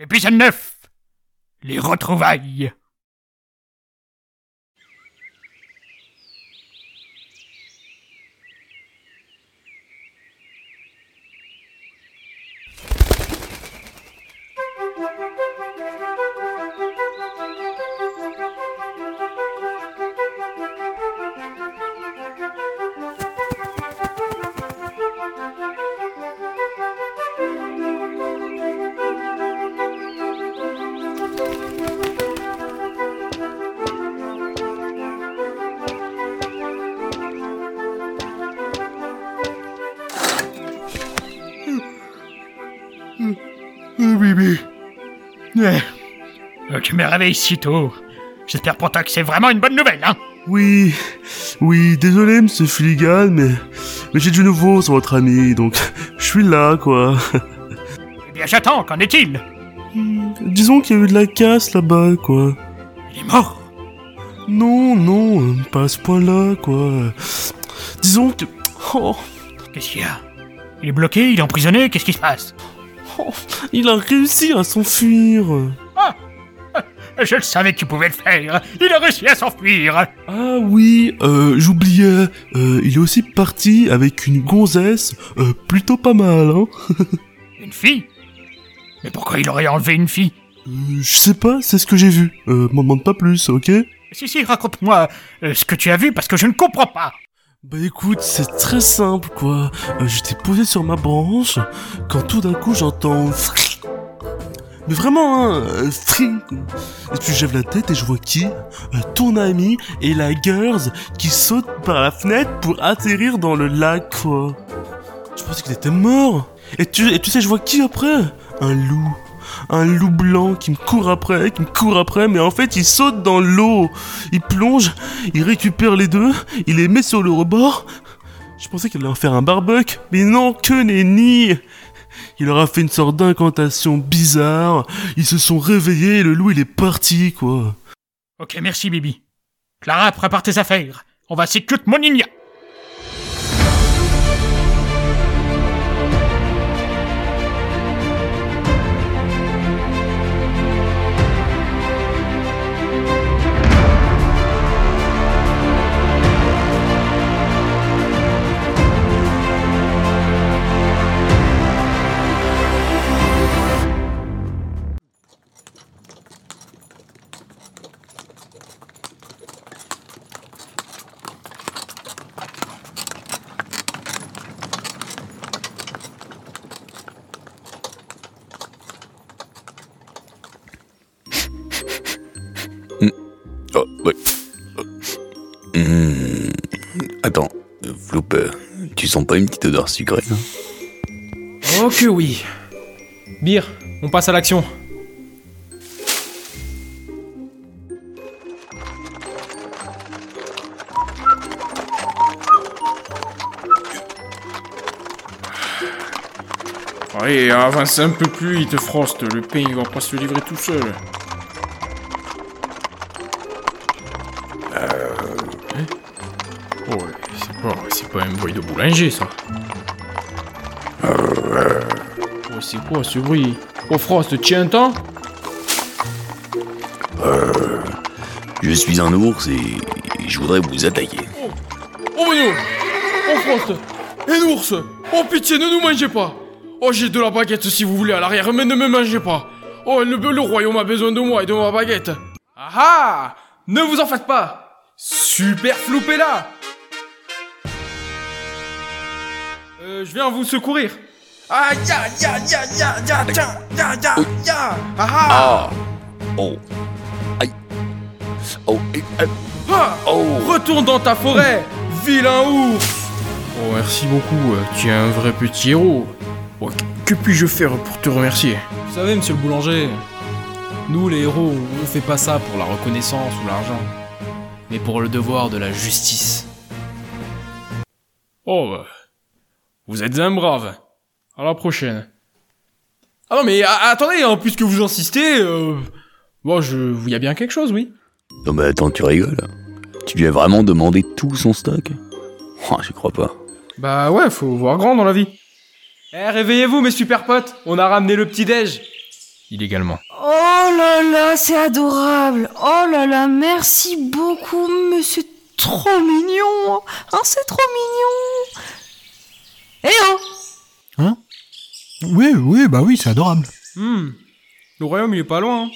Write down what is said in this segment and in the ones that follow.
Épisode 9 Les retrouvailles Tu me réveilles si tôt. J'espère pour toi que c'est vraiment une bonne nouvelle, hein Oui, oui, désolé monsieur Filigan, mais, mais j'ai du nouveau sur votre ami, donc je suis là quoi. Eh bien j'attends, qu'en est-il? Disons qu'il y a eu de la casse là-bas quoi. Il est mort? Non, non, pas à ce point-là quoi. Disons que... Oh, Qu'est-ce qu'il y a? Il est bloqué, il est emprisonné, qu'est-ce qui se passe? Oh, il a réussi à s'enfuir. Je le savais que tu pouvais le faire Il a réussi à s'enfuir Ah oui, euh, j'oubliais, euh, il est aussi parti avec une gonzesse, euh, plutôt pas mal, hein. Une fille? Mais pourquoi il aurait enlevé une fille? Euh, je sais pas, c'est ce que j'ai vu. Euh, m'en demande pas plus, ok? Si, si, raconte-moi euh, ce que tu as vu parce que je ne comprends pas Bah écoute, c'est très simple quoi. Euh, J'étais posé sur ma branche quand tout d'un coup j'entends. Mais vraiment hein, euh. Et puis je lève la tête et je vois qui? Euh, Ton ami et la girls qui saute par la fenêtre pour atterrir dans le lac quoi. Je pensais qu'il était mort. Et tu, et tu sais je vois qui après? Un loup. Un loup blanc qui me court après, qui me court après, mais en fait il saute dans l'eau. Il plonge, il récupère les deux, il les met sur le rebord. Je pensais qu'il allait en faire un barbecue, mais non, que nenni Il leur a fait une sorte d'incantation bizarre, ils se sont réveillés et le loup il est parti, quoi. Ok, merci Bibi. Clara, prépare tes affaires. On va s'écouter mon Oh, ouais. Hum, Attends, Floop, euh, tu sens pas une petite odeur sucrée Oh que oui Bir, on passe à l'action. Allez, avance un peu plus, il te froste. Le pain, il va pas se livrer tout seul. C'est pas, un bruit de boulanger, ça. Oh, c'est quoi ce bruit? Oh, Frost, tu entends Je suis un ours et je voudrais vous attaquer. Oh, mais non. Oh, Frost. Un ours. Oh, pitié, ne nous mangez pas. Oh, j'ai de la baguette si vous voulez à l'arrière, mais ne me mangez pas. Oh, le, le royaume a besoin de moi et de ma baguette. Ah ah. Ne vous en faites pas. Super floupé là Euh, je viens vous secourir. Ah, ya, ya, ya, ya, ya, ya, ya, ya, ya Ah Oh. Aïe. Oh et- euh, Ah. Oh. Retourne dans ta forêt, vilain ours. Oh, merci beaucoup, euh, tu es un vrai petit héros. Oh, que puis-je faire pour te remercier? Vous savez, monsieur le boulanger, nous les héros, on fait pas ça pour la reconnaissance ou l'argent, mais pour le devoir de la justice. Oh, bah, vous êtes un brave. À la prochaine. Ah non, mais a- attendez, hein, puisque vous insistez, euh... Bon, je... Il y a bien quelque chose, oui. Non mais attends, tu rigoles Tu lui as vraiment demandé tout son stock? Oh, je crois pas. Bah ouais, faut voir grand dans la vie. Eh, réveillez-vous, mes super potes, on a ramené le petit-déj. illégalement. Oh là là, c'est adorable. Oh là là, merci beaucoup, mais c'est trop mignon. Hein, c'est trop mignon. Eh oh Oui, oui, bah oui, c'est adorable. Hmm. Le royaume, il est pas loin. hein.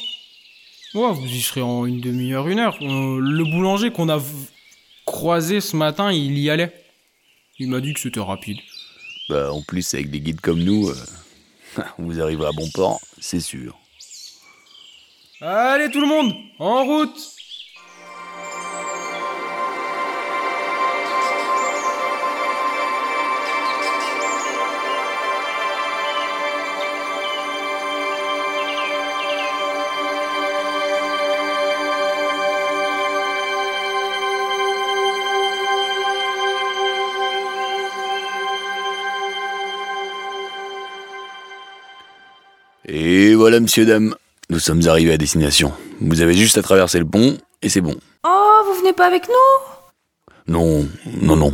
Ouais, vous y serez en une demi-heure, une heure. Euh, le boulanger qu'on a croisé ce matin, il y allait. Il m'a dit que c'était rapide. Bah, en plus, avec des guides comme nous, euh, vous arriverez à bon port, c'est sûr. Allez tout le monde, en route voilà, monsieur, dame, nous sommes arrivés à destination. Vous avez juste à traverser le pont, et c'est bon. Oh, vous venez pas avec nous? Non, non, non.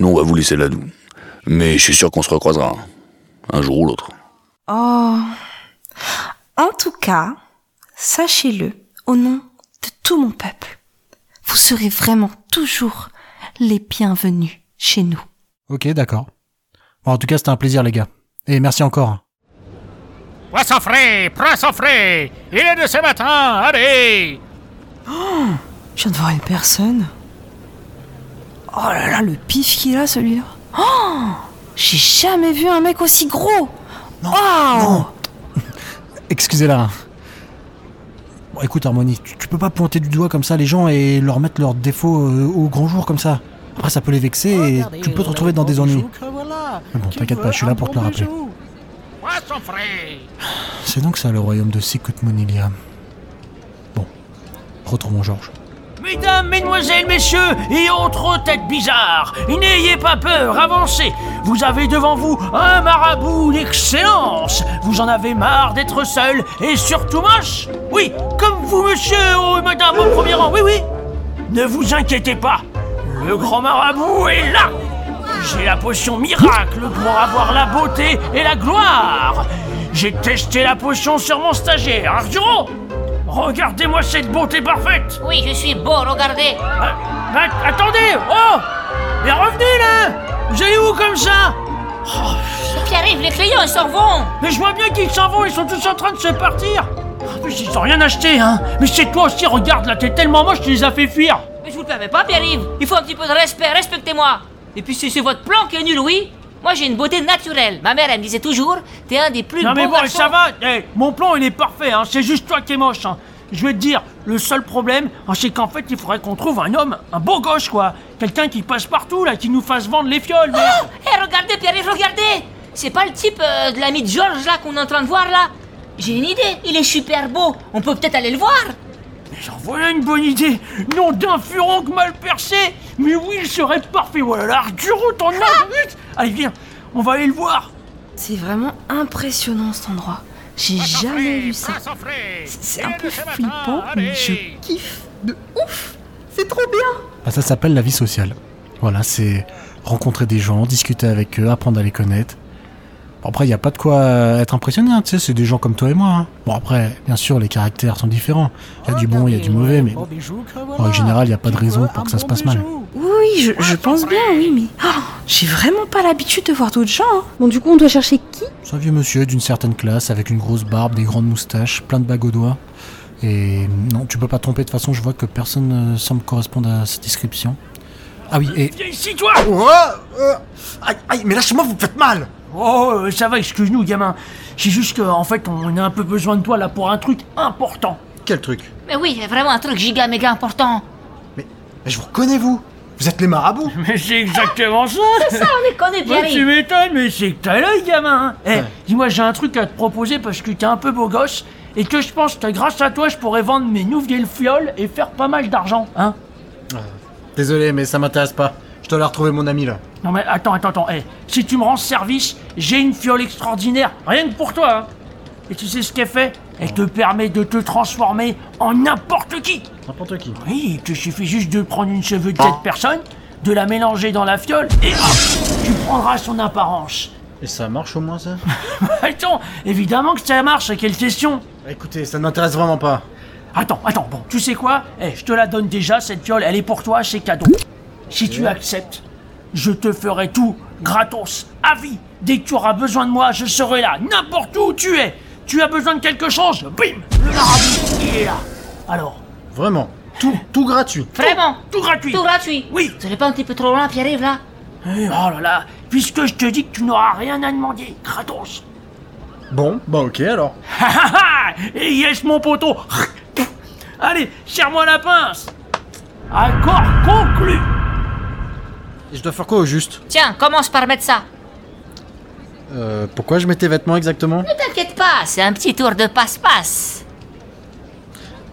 Non, on va vous laisser là, nous. Mais je suis sûr qu'on se recroisera. Un jour ou l'autre. Oh. En tout cas, sachez-le, au nom de tout mon peuple, vous serez vraiment toujours les bienvenus chez nous. Ok, d'accord. Bon, en tout cas, c'était un plaisir, les gars. Et merci encore. Poisson frais, poisson frais Il est de ce matin, allez Je viens de voir une personne. Oh là là, le pif qu'il a celui-là. Oh J'ai jamais vu un mec aussi gros. Non. Excusez-la. Bon, écoute, Harmonie, tu, tu peux pas pointer du doigt comme ça les gens et leur mettre leurs défauts euh, au grand jour comme ça. Après, ça peut les vexer et tu peux te retrouver dans des ennuis. Mais bon, t'inquiète pas, je suis là pour te le rappeler. Poisson frais C'est donc ça le royaume de Sikut Monilia. Bon, retrouvons Georges. Mesdames, mesdemoiselles, messieurs et autres têtes bizarres, n'ayez pas peur, avancez. Vous avez devant vous un marabout d'excellence. Vous en avez marre d'être seul et surtout moche Oui, comme vous, monsieur ou madame au premier rang, oui, oui. Ne vous inquiétez pas, le grand marabout est là. J'ai la potion miracle pour avoir la beauté et la gloire. J'ai testé la potion sur mon stagiaire, Arturo. Regardez-moi cette beauté parfaite. Oui, je suis beau, regardez. Ah, ah, attendez Oh Mais revenez là Vous allez où comme ça? Qui arrive, les clients, ils s'en vont. Mais je vois bien qu'ils s'en vont, ils sont tous en train de se partir En plus, ils ont rien acheté, hein Mais c'est toi aussi, regarde là, t'es tellement moche, tu les as fait fuir Mais je vous le permets pas, Pierre-Yves. Il faut un petit peu de respect, respectez-moi. Et puis, c'est votre plan qui est nul, oui. Moi, j'ai une beauté naturelle. Ma mère, elle me disait toujours, t'es un des plus Non beaux mais bon, garçons. ça va eh, Mon plan, il est parfait, hein C'est juste toi qui es moche, hein je vais te dire, le seul problème, hein, c'est qu'en fait, il faudrait qu'on trouve un homme, un beau gosse, quoi. Quelqu'un qui passe partout, là, qui nous fasse vendre les fioles. Hé, regardez, Pierre-Yves, regardez. C'est pas le type euh, de l'ami de George, là, qu'on est en train de voir, là. J'ai une idée. Il est super beau. On peut peut-être aller le voir. Mais j'en voilà une bonne idée Nom d'un furonque mal percé Mais oui, il serait parfait Voilà, là, Arturo, ton nom Allez, viens, on va aller le voir C'est vraiment impressionnant cet endroit. J'ai jamais vu ça. C'est un peu flippant, mais je kiffe de ouf. C'est trop bien. Bah, ça s'appelle la vie sociale. Voilà, c'est rencontrer des gens, discuter avec eux, apprendre à les connaître. Bon, après, il n'y a pas de quoi être impressionné, hein, tu sais, c'est des gens comme toi et moi. hein. Bon, après, bien sûr, les caractères sont différents. Il y a du bon, il y a du mauvais, mais bon, en règle générale, il n'y a pas de raison pour que ça se passe mal. Oui, je, je pense bien, oui, mais ah, j'ai vraiment pas l'habitude de voir d'autres gens. hein. Bon, du coup, on doit chercher qui? C'est un vieux monsieur d'une certaine classe, avec une grosse barbe, des grandes moustaches, plein de bagues aux doigts. Et non, tu peux pas te tromper, de toute façon, je vois que personne ne semble correspondre à cette description. Ah oui, et Viens ici, toi Oh, euh, aïe, aïe, mais lâchez-moi, vous me faites mal Oh, euh, ça va, excuse-nous, gamin. C'est juste qu'en fait, on a un peu besoin de toi, là, pour un truc important. Quel truc Mais oui, vraiment un truc giga méga important. mais, mais je vous reconnais, vous Vous êtes les marabouts Mais c'est exactement ça Ça, on les connaît, Moi, tu Pierre-Yves. m'étonnes, mais c'est que t'as l'œil, gamin hein. Eh, dis-moi, j'ai un truc à te proposer parce que t'es un peu beau gosse et que je pense que grâce à toi, je pourrais vendre mes nouvelles fioles et faire pas mal d'argent, hein Désolé, mais ça m'intéresse pas. Je dois aller retrouver mon ami, là. Non mais attends, attends, attends, eh, si tu me rends service, j'ai une fiole extraordinaire, rien que pour toi, hein. Et tu sais ce qu'elle fait? Elle te permet de te transformer en n'importe qui N'importe qui. Oui, il te suffit juste de prendre une cheveux de cette personne, de la mélanger dans la fiole, et hop, tu prendras son apparence. Et ça marche au moins ça? Attends, évidemment que ça marche, quelle question? Écoutez, ça ne m'intéresse vraiment pas. Attends, attends, bon, tu sais quoi? Eh, je te la donne déjà, cette fiole, elle est pour toi, c'est cadeau. Si tu acceptes, je te ferai tout, gratos, à vie. Dès que tu auras besoin de moi, je serai là, n'importe où tu es. Tu as besoin de quelque chose Bim Le marabout, il est là. Alors, Vraiment. Tout, tout gratuit. Vraiment tout gratuit. Tout gratuit Oui. Vous n'allez pas un petit peu trop loin, Pierre-Yves, là Eh, oh là là, puisque je te dis que tu n'auras rien à demander, gratos. Bon, bah ok alors. Ha ha ha Et yes, mon poteau Allez, serre-moi la pince Accord conclu Et je dois faire quoi au juste Tiens, commence par mettre ça. Euh, pourquoi je mets tes vêtements exactement Ne t'inquiète pas, c'est un petit tour de passe-passe.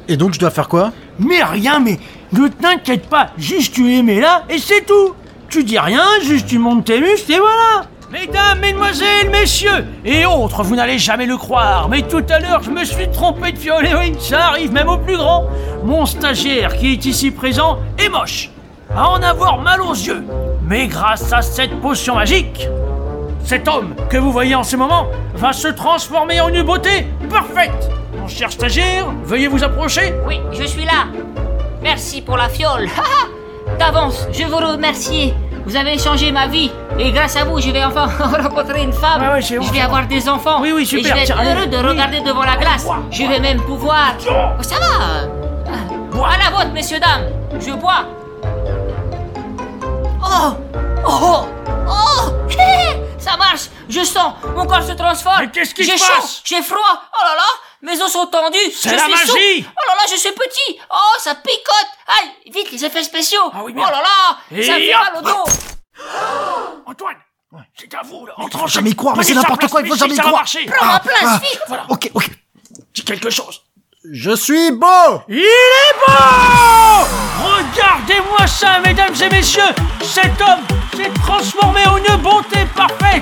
Et donc je dois faire quoi Mais rien, mais ne t'inquiète pas, juste tu les mets là et c'est tout Tu dis rien, juste tu montes tes muscles et voilà Mesdames, mesdemoiselles, messieurs et autres, vous n'allez jamais le croire, mais tout à l'heure je me suis trompé de fiole, et oui, ça arrive même au plus grand. Mon stagiaire qui est ici présent est moche, à en avoir mal aux yeux. Mais grâce à cette potion magique, cet homme que vous voyez en ce moment va se transformer en une beauté parfaite. Mon cher stagiaire, veuillez vous approcher. Oui, je suis là. Merci pour la fiole. D'avance, je vous remercie. Vous avez changé ma vie. Et grâce à vous, je vais enfin rencontrer une femme. Ouais, je vais avoir des enfants. Oui, oui, Et super, je vais être heureux de Oui. regarder devant la glace. Je vais même pouvoir. Oh, ça va. Bois. À la vôtre, messieurs, dames. Je bois. Oh Oh Oh. Ça marche. Je sens Mon corps se transforme. Mais qu'est-ce qui J'ai se chaud. passe? J'ai froid. Oh là là Mes os sont tendus. C'est la suis magie. Oh là là, je suis petit. Oh, ça picote. Aïe Vite, les effets spéciaux. Ah oui, Oh là là Et Ça me fait hop. mal au dos. Antoine, c'est à vous là. Il faut jamais y croire, mais c'est n'importe quoi, il faut jamais y croire. Prends ma place, vite. Voilà, Ok, ok. dis quelque chose. Je suis beau! Il est beau! Regardez-moi ça, mesdames et messieurs. Cet homme s'est transformé en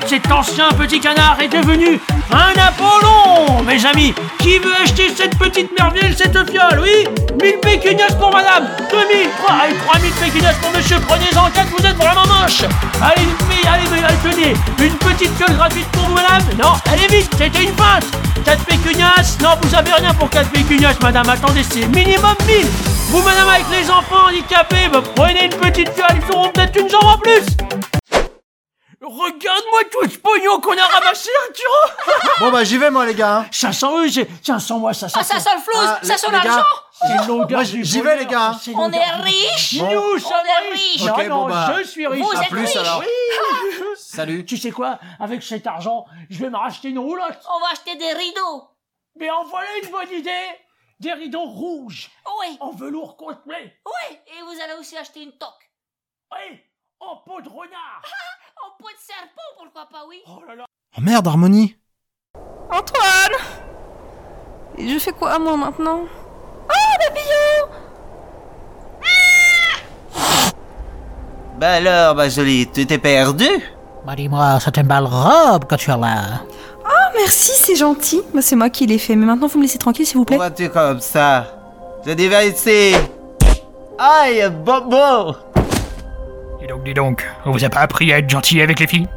Cet ancien petit canard est devenu un Apollon Mes amis, qui veut acheter cette petite merveille, cette fiole, oui? 1000 pécunias pour madame 2000, 3, allez, 3000 pécunias pour monsieur Prenez-en 4, vous êtes vraiment moche Allez, allez, allez, tenez Une petite fiole gratuite pour vous, madame? Non, allez vite, c'était une feinte 4 pécunias Non, vous avez rien pour 4 pécunias, madame. Attendez, c'est minimum 1000. Vous, madame, avec les enfants handicapés, prenez une petite fiole, ils auront peut-être une jambe en plus. Regarde-moi tout ce pognon qu'on a ramassé, Arturo. Bon bah j'y vais moi les gars. hein. 500 euros, c'est... Tiens, sans moi, ça, ça, Ah, ça sent. le flouze Ah, Ça les- sent les gars, l'argent. C'est l'odeur Moi, du j'y vais, bonheur, les gars. c'est On est du- riches. Nous On sommes est riches. Ok, non, bon, bah, je suis riche. Vous À êtes plus riches. alors. Oui Salut. Tu sais quoi Avec cet argent, je vais me racheter une roulotte. On va acheter des rideaux. Mais en voilà une bonne idée. Des rideaux rouges, Oui en velours complet. Oui Et vous allez aussi acheter une toque. Oui, en peau de renard. En peau de serpent, pourquoi pas, oui Oh là là. Oh merde Harmonie. Antoine Et je fais quoi moi maintenant? Oh, papillon Bah alors, ma jolie, tu t'es perdu Bah dis-moi, c'est une belle robe que tu as là. Ah, merci, c'est gentil. Bah, c'est moi qui l'ai fait, mais maintenant vous me laissez tranquille s'il vous plaît. Pourquoi tu es comme ça? Je dis va ici Aïe, Bobo donc, dis donc, on vous a pas appris à être gentil avec les filles?